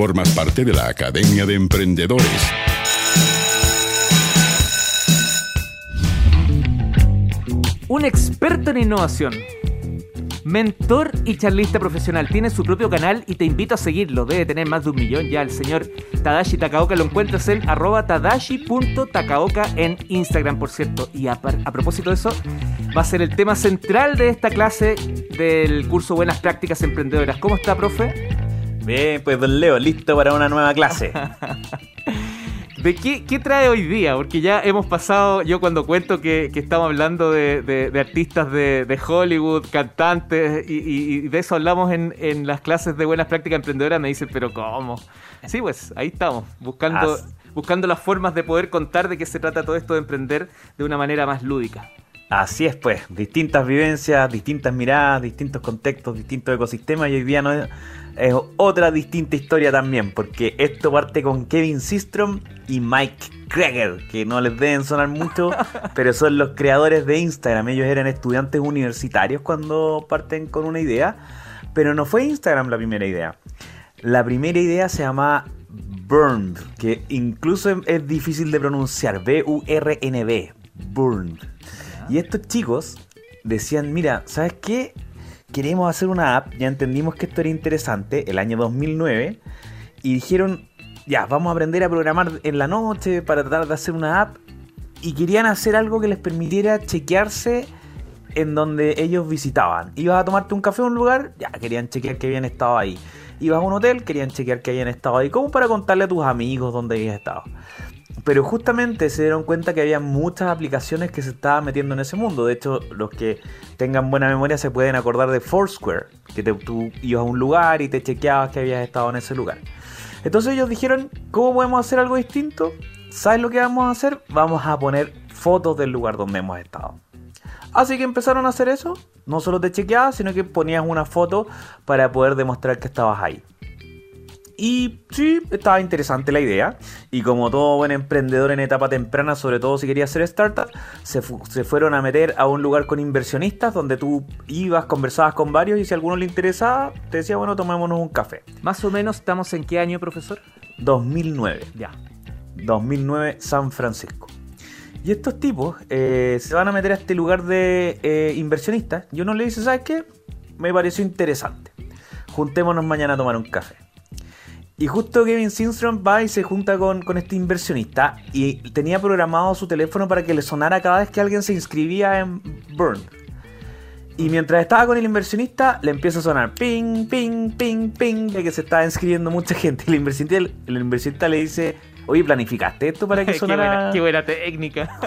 formas parte de la Academia de Emprendedores. Un experto en innovación. Mentor y charlista profesional. Tiene su propio canal y te invito a seguirlo. Debe tener más de un millón ya el señor Tadashi Takaoka. Lo encuentras en arroba tadashi.takaoka en Instagram, por cierto. Y a, a propósito de eso, va a ser el tema central de esta clase del curso Buenas Prácticas Emprendedoras. ¿Cómo está, profe? Bien, pues don Leo, listo para una nueva clase. ¿De qué, trae hoy día? Porque ya hemos pasado, yo cuando cuento que, estamos hablando de, artistas de, Hollywood, cantantes, y, de eso hablamos en, las clases de buenas prácticas emprendedoras, me dicen, pero ¿cómo? Sí, pues ahí estamos, buscando, buscando las formas de poder contar de qué se trata todo esto de emprender de una manera más lúdica. Así es, pues, distintas vivencias, distintas miradas, distintos contextos, distintos ecosistemas, y hoy día no es es otra distinta historia también, porque esto parte con Kevin Systrom y Mike Krager, que no les deben sonar mucho, pero son los creadores de Instagram. Ellos eran estudiantes universitarios cuando parten con una idea, pero no fue Instagram la primera idea. La primera idea se llama Burned, que incluso es difícil de pronunciar, B-U-R-N-B, Burned. Y estos chicos decían, mira, ¿sabes qué? queremos hacer una app, ya entendimos que esto era interesante, el año 2009, y dijeron, ya, vamos a aprender a programar en la noche para tratar de hacer una app, y querían hacer algo que les permitiera chequearse en donde ellos visitaban. Ibas a tomarte un café en un lugar, ya, querían chequear que habían estado ahí. Ibas a un hotel, querían chequear que habían estado ahí, como para contarle a tus amigos dónde habías estado. Pero justamente se dieron cuenta que había muchas aplicaciones que se estaban metiendo en ese mundo. De hecho, los que tengan buena memoria se pueden acordar de Foursquare, que tú ibas a un lugar y te chequeabas que habías estado en ese lugar. Entonces ellos dijeron, ¿cómo podemos hacer algo distinto? ¿Sabes lo que vamos a hacer? Vamos a poner fotos del lugar donde hemos estado. Así que empezaron a hacer eso. No solo te chequeabas, sino que ponías una foto para poder demostrar que estabas ahí. Y sí, estaba interesante la idea. Y como todo buen emprendedor en etapa temprana, sobre todo si quería hacer startup, se, se, fueron a meter a un lugar con inversionistas donde tú ibas, conversabas con varios y si a alguno le interesaba, te decía, bueno, tomémonos un café. Más o menos, ¿estamos en qué año, profesor? 2009. Ya. 2009, San Francisco. Y estos tipos eh, se van a meter a este lugar de eh, inversionistas. Y uno le dice, ¿sabes qué? Me pareció interesante. Juntémonos mañana a tomar un café. Y justo Kevin Sinstrom va y se junta con, este inversionista y tenía programado su teléfono para que le sonara cada vez que alguien se inscribía en Burn. Y mientras estaba con el inversionista, le empieza a sonar ping, ping, ping, ping, de que se estaba inscribiendo mucha gente. El inversionista, el, inversionista le dice, oye, ¿planificaste esto para que sonara? qué, buena, técnica.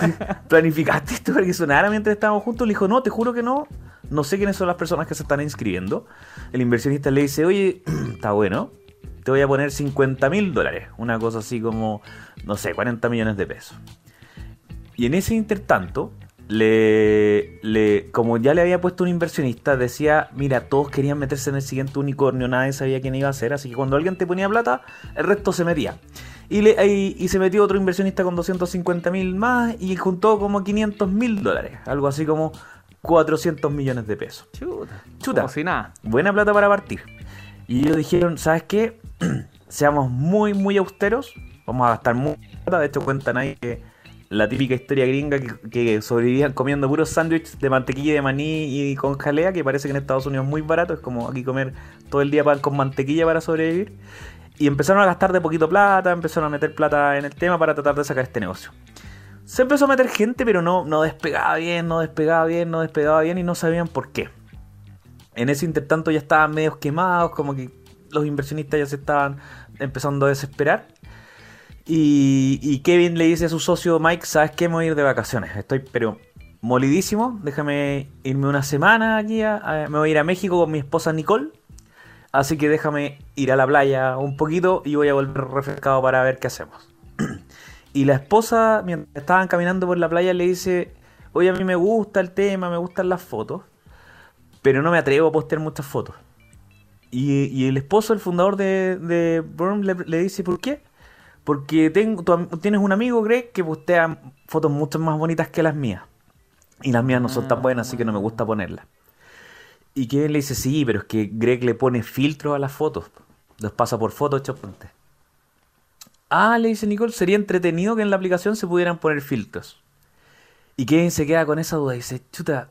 ¿Planificaste esto para que sonara mientras estábamos juntos? Le dijo, no, te juro que no. No sé quiénes son las personas que se están inscribiendo. El inversionista le dice, oye, está bueno te voy a poner 50 mil dólares, una cosa así como, no sé, 40 millones de pesos. Y en ese intertanto, le, le, como ya le había puesto un inversionista, decía, mira, todos querían meterse en el siguiente unicornio, nadie sabía quién iba a ser, así que cuando alguien te ponía plata, el resto se metía. Y, le, y, se metió otro inversionista con 250 mil más y juntó como 500 mil dólares, algo así como 400 millones de pesos. Chuta. Chuta. Como nada. Buena plata para partir. Y ellos dijeron, ¿sabes qué? Seamos muy, muy austeros. Vamos a gastar mucha plata. De hecho, cuentan ahí que la típica historia gringa que, sobrevivían comiendo puros sándwiches de mantequilla de maní y con jalea, que parece que en Estados Unidos es muy barato. Es como aquí comer todo el día pan con mantequilla para sobrevivir. Y empezaron a gastar de poquito plata, empezaron a meter plata en el tema para tratar de sacar este negocio. Se empezó a meter gente, pero no, no despegaba bien, no despegaba bien, no despegaba bien y no sabían por qué. En ese intertanto ya estaban medios quemados, como que los inversionistas ya se estaban empezando a desesperar. Y, Kevin le dice a su socio Mike, ¿sabes qué? Me voy a ir de vacaciones. Estoy pero molidísimo. Déjame irme una semana allí. me voy a ir a México con mi esposa Nicole. Así que déjame ir a la playa un poquito y voy a volver refrescado para ver qué hacemos. y la esposa, mientras estaban caminando por la playa, le dice, oye, a mí me gusta el tema, me gustan las fotos pero no me atrevo a postear muchas fotos. Y, el esposo, el fundador de, de le, dice, ¿por qué? Porque tengo, tienes un amigo, Greg, que postea fotos mucho más bonitas que las mías. Y las mías no son tan buenas, así que no me gusta ponerlas. Y Kevin le dice, sí, pero es que Greg le pone filtros a las fotos. Los pasa por puente. Ah, le dice Nicole, sería entretenido que en la aplicación se pudieran poner filtros. Y Kevin se queda con esa duda y dice, chuta,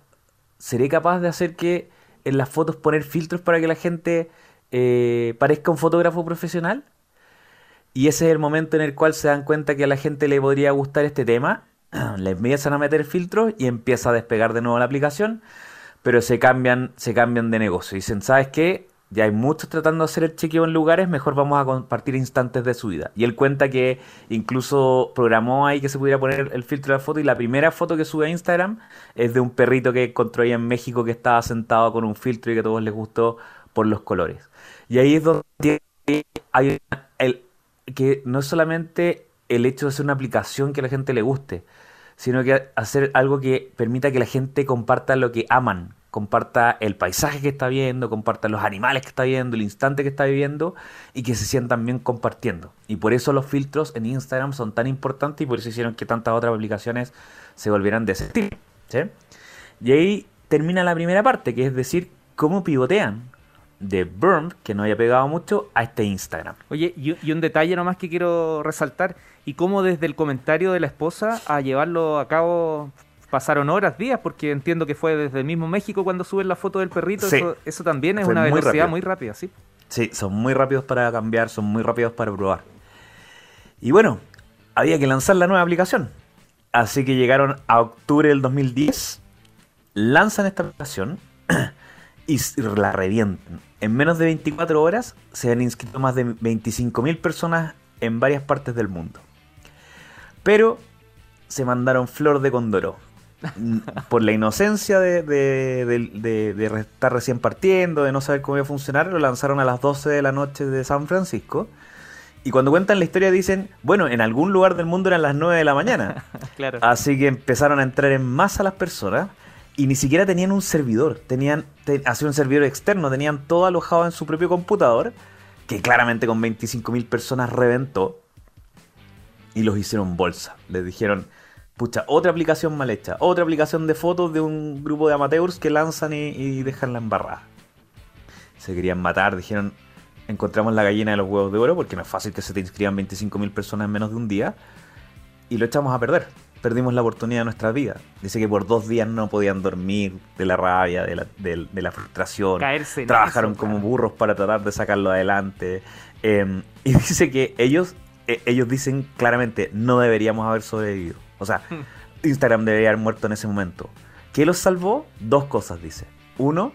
¿seré capaz de hacer que en las fotos poner filtros para que la gente eh, parezca un fotógrafo profesional? Y ese es el momento en el cual se dan cuenta que a la gente le podría gustar este tema. Le empiezan a meter filtros y empieza a despegar de nuevo la aplicación. Pero se cambian, se cambian de negocio. Dicen, ¿sabes qué? Ya hay muchos tratando de hacer el chequeo en lugares, mejor vamos a compartir instantes de su vida. Y él cuenta que incluso programó ahí que se pudiera poner el filtro de la foto y la primera foto que sube a Instagram es de un perrito que encontró ahí en México que estaba sentado con un filtro y que a todos les gustó por los colores. Y ahí es donde hay el, que no es solamente el hecho de hacer una aplicación que a la gente le guste, sino que hacer algo que permita que la gente comparta lo que aman, comparta el paisaje que está viendo, comparta los animales que está viendo, el instante que está viviendo y que se sientan bien compartiendo. Y por eso los filtros en Instagram son tan importantes y por eso hicieron que tantas otras aplicaciones se volvieran de ese tipo. Y ahí termina la primera parte, que es decir, cómo pivotean de Burn, que no haya pegado mucho, a este Instagram. Oye, y, y un detalle nomás que quiero resaltar, y cómo desde el comentario de la esposa a llevarlo a cabo pasaron horas, días, porque entiendo que fue desde el mismo México cuando suben la foto del perrito. Eso, también es una velocidad muy rápida, ¿sí? Sí, son muy rápidos para cambiar, son muy rápidos para probar. Y bueno, había que lanzar la nueva aplicación. Así que llegaron a octubre del 2010, lanzan esta aplicación y la revientan. En menos de 24 horas se han inscrito más de 25.000 personas en varias partes del mundo. Pero se mandaron flor de condoro por la inocencia de, estar recién partiendo, de no saber cómo iba a funcionar, lo lanzaron a las 12 de la noche de San Francisco. Y cuando cuentan la historia dicen, bueno, en algún lugar del mundo eran las 9 de la mañana. claro. Así que empezaron a entrar en masa las personas y ni siquiera tenían un servidor, tenían hacía un servidor externo, tenían todo alojado en su propio computador, que claramente con 25.000 personas reventó y los hicieron bolsa. Les dijeron, Pucha, otra aplicación mal hecha. Otra aplicación de fotos de un grupo de amateurs que lanzan y, dejan la embarrada. Se querían matar, dijeron, encontramos la gallina de los huevos de oro, porque no es fácil que se te inscriban 25.000 personas en menos de un día. Y lo echamos a perder. Perdimos la oportunidad de nuestra vida. Dice que por dos días no podían dormir de la rabia, de la, de, la frustración. Caerse Trabajaron como burros para tratar de sacarlo adelante. Em, y dice que ellos, eh, ellos dicen claramente, no deberíamos haber sobrevivido. O sea, Instagram debería haber muerto en ese momento. ¿Qué los salvó? Dos cosas, dice. Uno,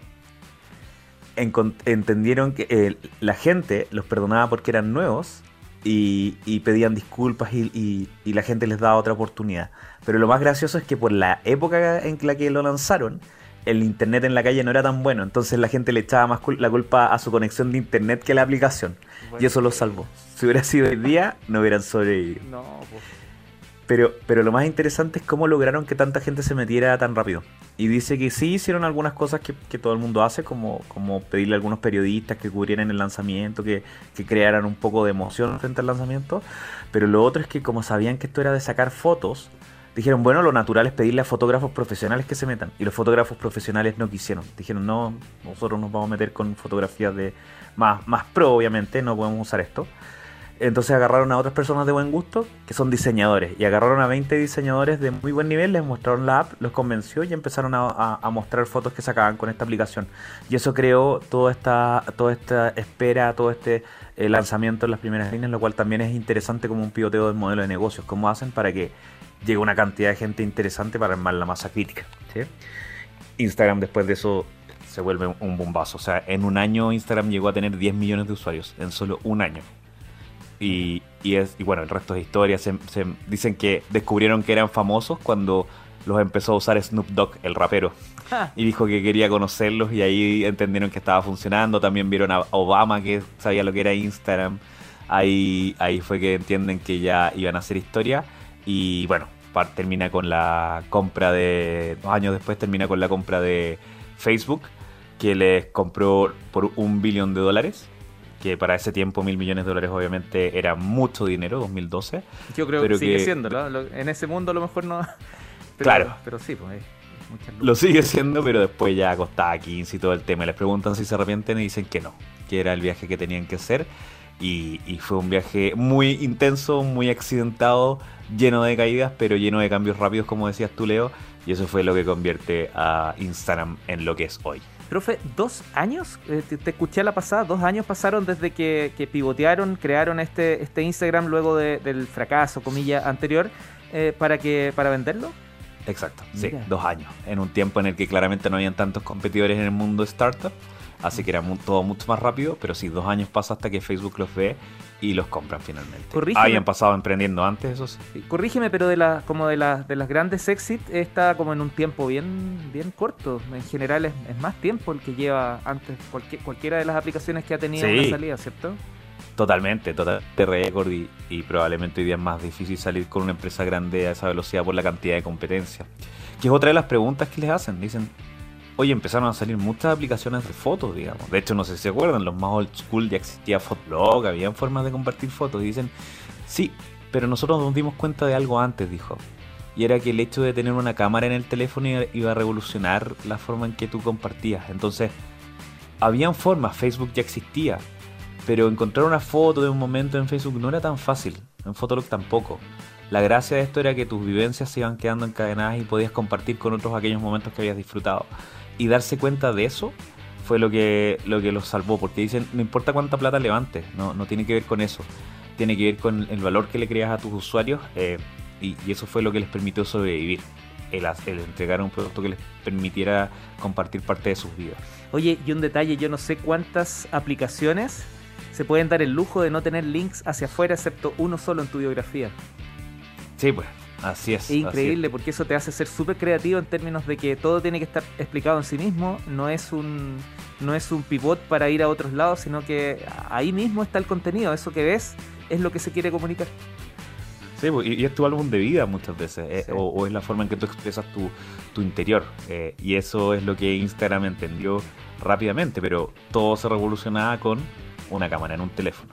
entendieron que eh, la gente los perdonaba porque eran nuevos y, pedían disculpas y, la gente les daba otra oportunidad. Pero lo más gracioso es que por la época en la que lo lanzaron, el internet en la calle no era tan bueno, entonces la gente le echaba más la culpa a su conexión de internet que a la aplicación. Y eso los salvó. Si hubiera sido el día, no hubieran sobrevivido. No, pues. Pero, pero lo más interesante es cómo lograron que tanta gente se metiera tan rápido. Y dice que sí hicieron algunas cosas que, todo el mundo hace, como, como pedirle a algunos periodistas que cubrieran el lanzamiento, que, que crearan un poco de emoción frente al lanzamiento. Pero lo otro es que como sabían que esto era de sacar fotos, dijeron, bueno, lo natural es pedirle a fotógrafos profesionales que se metan. Y los fotógrafos profesionales no quisieron. Dijeron, no, nosotros nos vamos a meter con fotografías de más, más pro, obviamente, no podemos usar esto. Entonces agarraron a otras personas de buen gusto que son diseñadores y agarraron a 20 diseñadores de muy buen nivel, les mostraron la app, los convenció y empezaron a, mostrar fotos que sacaban con esta aplicación. Y eso creó toda esta, espera, todo este eh, lanzamiento en las primeras líneas, lo cual también es interesante como un pivoteo del modelo de negocios, cómo hacen para que llegue una cantidad de gente interesante para armar la masa crítica. Instagram después de eso se vuelve un bombazo. O sea, en un año Instagram llegó a tener 10 millones de usuarios, en solo un año. Y, es, y bueno, el resto de historias se, dicen que descubrieron que eran famosos cuando los empezó a usar Snoop Dogg, el rapero. Y dijo que quería conocerlos y ahí entendieron que estaba funcionando. También vieron a Obama que sabía lo que era Instagram. Ahí, ahí fue que entienden que ya iban a hacer historia. Y bueno, termina con la compra de... Dos años después termina con la compra de Facebook, que les compró por un billón de dólares que para ese tiempo mil millones de dólares obviamente era mucho dinero, 2012. Yo creo que sigue siendo, ¿no? En ese mundo a lo mejor no... claro. Pero sí, pues... Lo sigue siendo, pero después ya costaba 15 y todo el tema. Les preguntan si se arrepienten y dicen que no. que era el viaje que tenían que hacer. Y, y, fue un viaje muy intenso, muy accidentado, lleno de caídas, pero lleno de cambios rápidos, como decías tú, Leo. Y eso fue lo que convierte a Instagram en lo que es hoy. Profe, ¿dos años? Eh, te, escuché a la pasada, dos años pasaron desde que, pivotearon, crearon este, este Instagram luego del fracaso, comilla, anterior, eh, para, que, para venderlo. Exacto, sí, dos años. En un tiempo en el que claramente no habían tantos competidores en el mundo startup Así que era todo mucho más rápido, pero sí, dos años pasa hasta que Facebook los ve y los compran finalmente. Corrígeme. Habían pasado emprendiendo antes, eso sí. Corrígeme, pero de la, como de, la, de las grandes exit está como en un tiempo bien, bien corto. En general es, más tiempo el que lleva antes cualquier, cualquiera de las aplicaciones que ha tenido una salida, ¿cierto? Totalmente, totalmente récord y, y, probablemente hoy día es más difícil salir con una empresa grande a esa velocidad por la cantidad de competencia. Que es otra de las preguntas que les hacen. Dicen, Oye, empezaron a salir muchas aplicaciones de fotos, digamos. De hecho, no sé si se acuerdan, los más old school ya existía Fotolog, habían formas de compartir fotos. Y dicen, sí, pero nosotros nos dimos cuenta de algo antes, dijo. Y era que el hecho de tener una cámara en el teléfono iba a revolucionar la forma en que tú compartías. Entonces, habían formas, Facebook ya existía. Pero encontrar una foto de un momento en Facebook no era tan fácil. En Fotolog tampoco. La gracia de esto era que tus vivencias se iban quedando encadenadas y podías compartir con otros aquellos momentos que habías disfrutado y darse cuenta de eso fue lo que, lo que los salvó, porque dicen, no importa cuánta plata levantes, no, no tiene que ver con eso, tiene que ver con el valor que le creas a tus usuarios eh, y, eso fue lo que les permitió sobrevivir, el, el entregar un producto que les permitiera compartir parte de sus vidas. Oye, y un detalle, yo no sé cuántas aplicaciones se pueden dar el lujo de no tener links hacia afuera excepto uno solo en tu biografía. Sí, pues, Así es. Es increíble porque eso te hace ser súper creativo en términos de que todo tiene que estar explicado en sí mismo, no es un no es un pivot para ir a otros lados, sino que ahí mismo está el contenido, eso que ves es lo que se quiere comunicar. Sí, pues, y es tu álbum de vida muchas veces, eh, o, es la forma en que tú expresas tu, tu interior, eh, y eso es lo que Instagram entendió rápidamente, pero todo se revolucionaba con una cámara en un teléfono.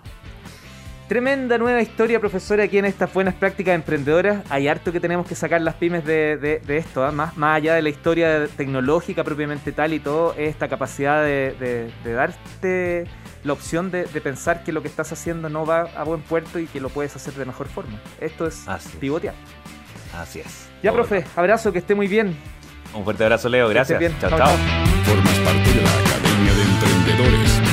Tremenda nueva historia, profesora, aquí en estas buenas prácticas emprendedoras. Hay harto que tenemos que sacar las pymes de, esto, ¿ah? más, más allá de la historia tecnológica propiamente tal y todo, esta capacidad de, darte la opción de, pensar que lo que estás haciendo no va a buen puerto y que lo puedes hacer de mejor forma. Esto es pivotear. Así es. Ya, profe, abrazo, que esté muy bien. Un fuerte abrazo, Leo. Gracias. Chao, chao. Formas parte de la Academia de Emprendedores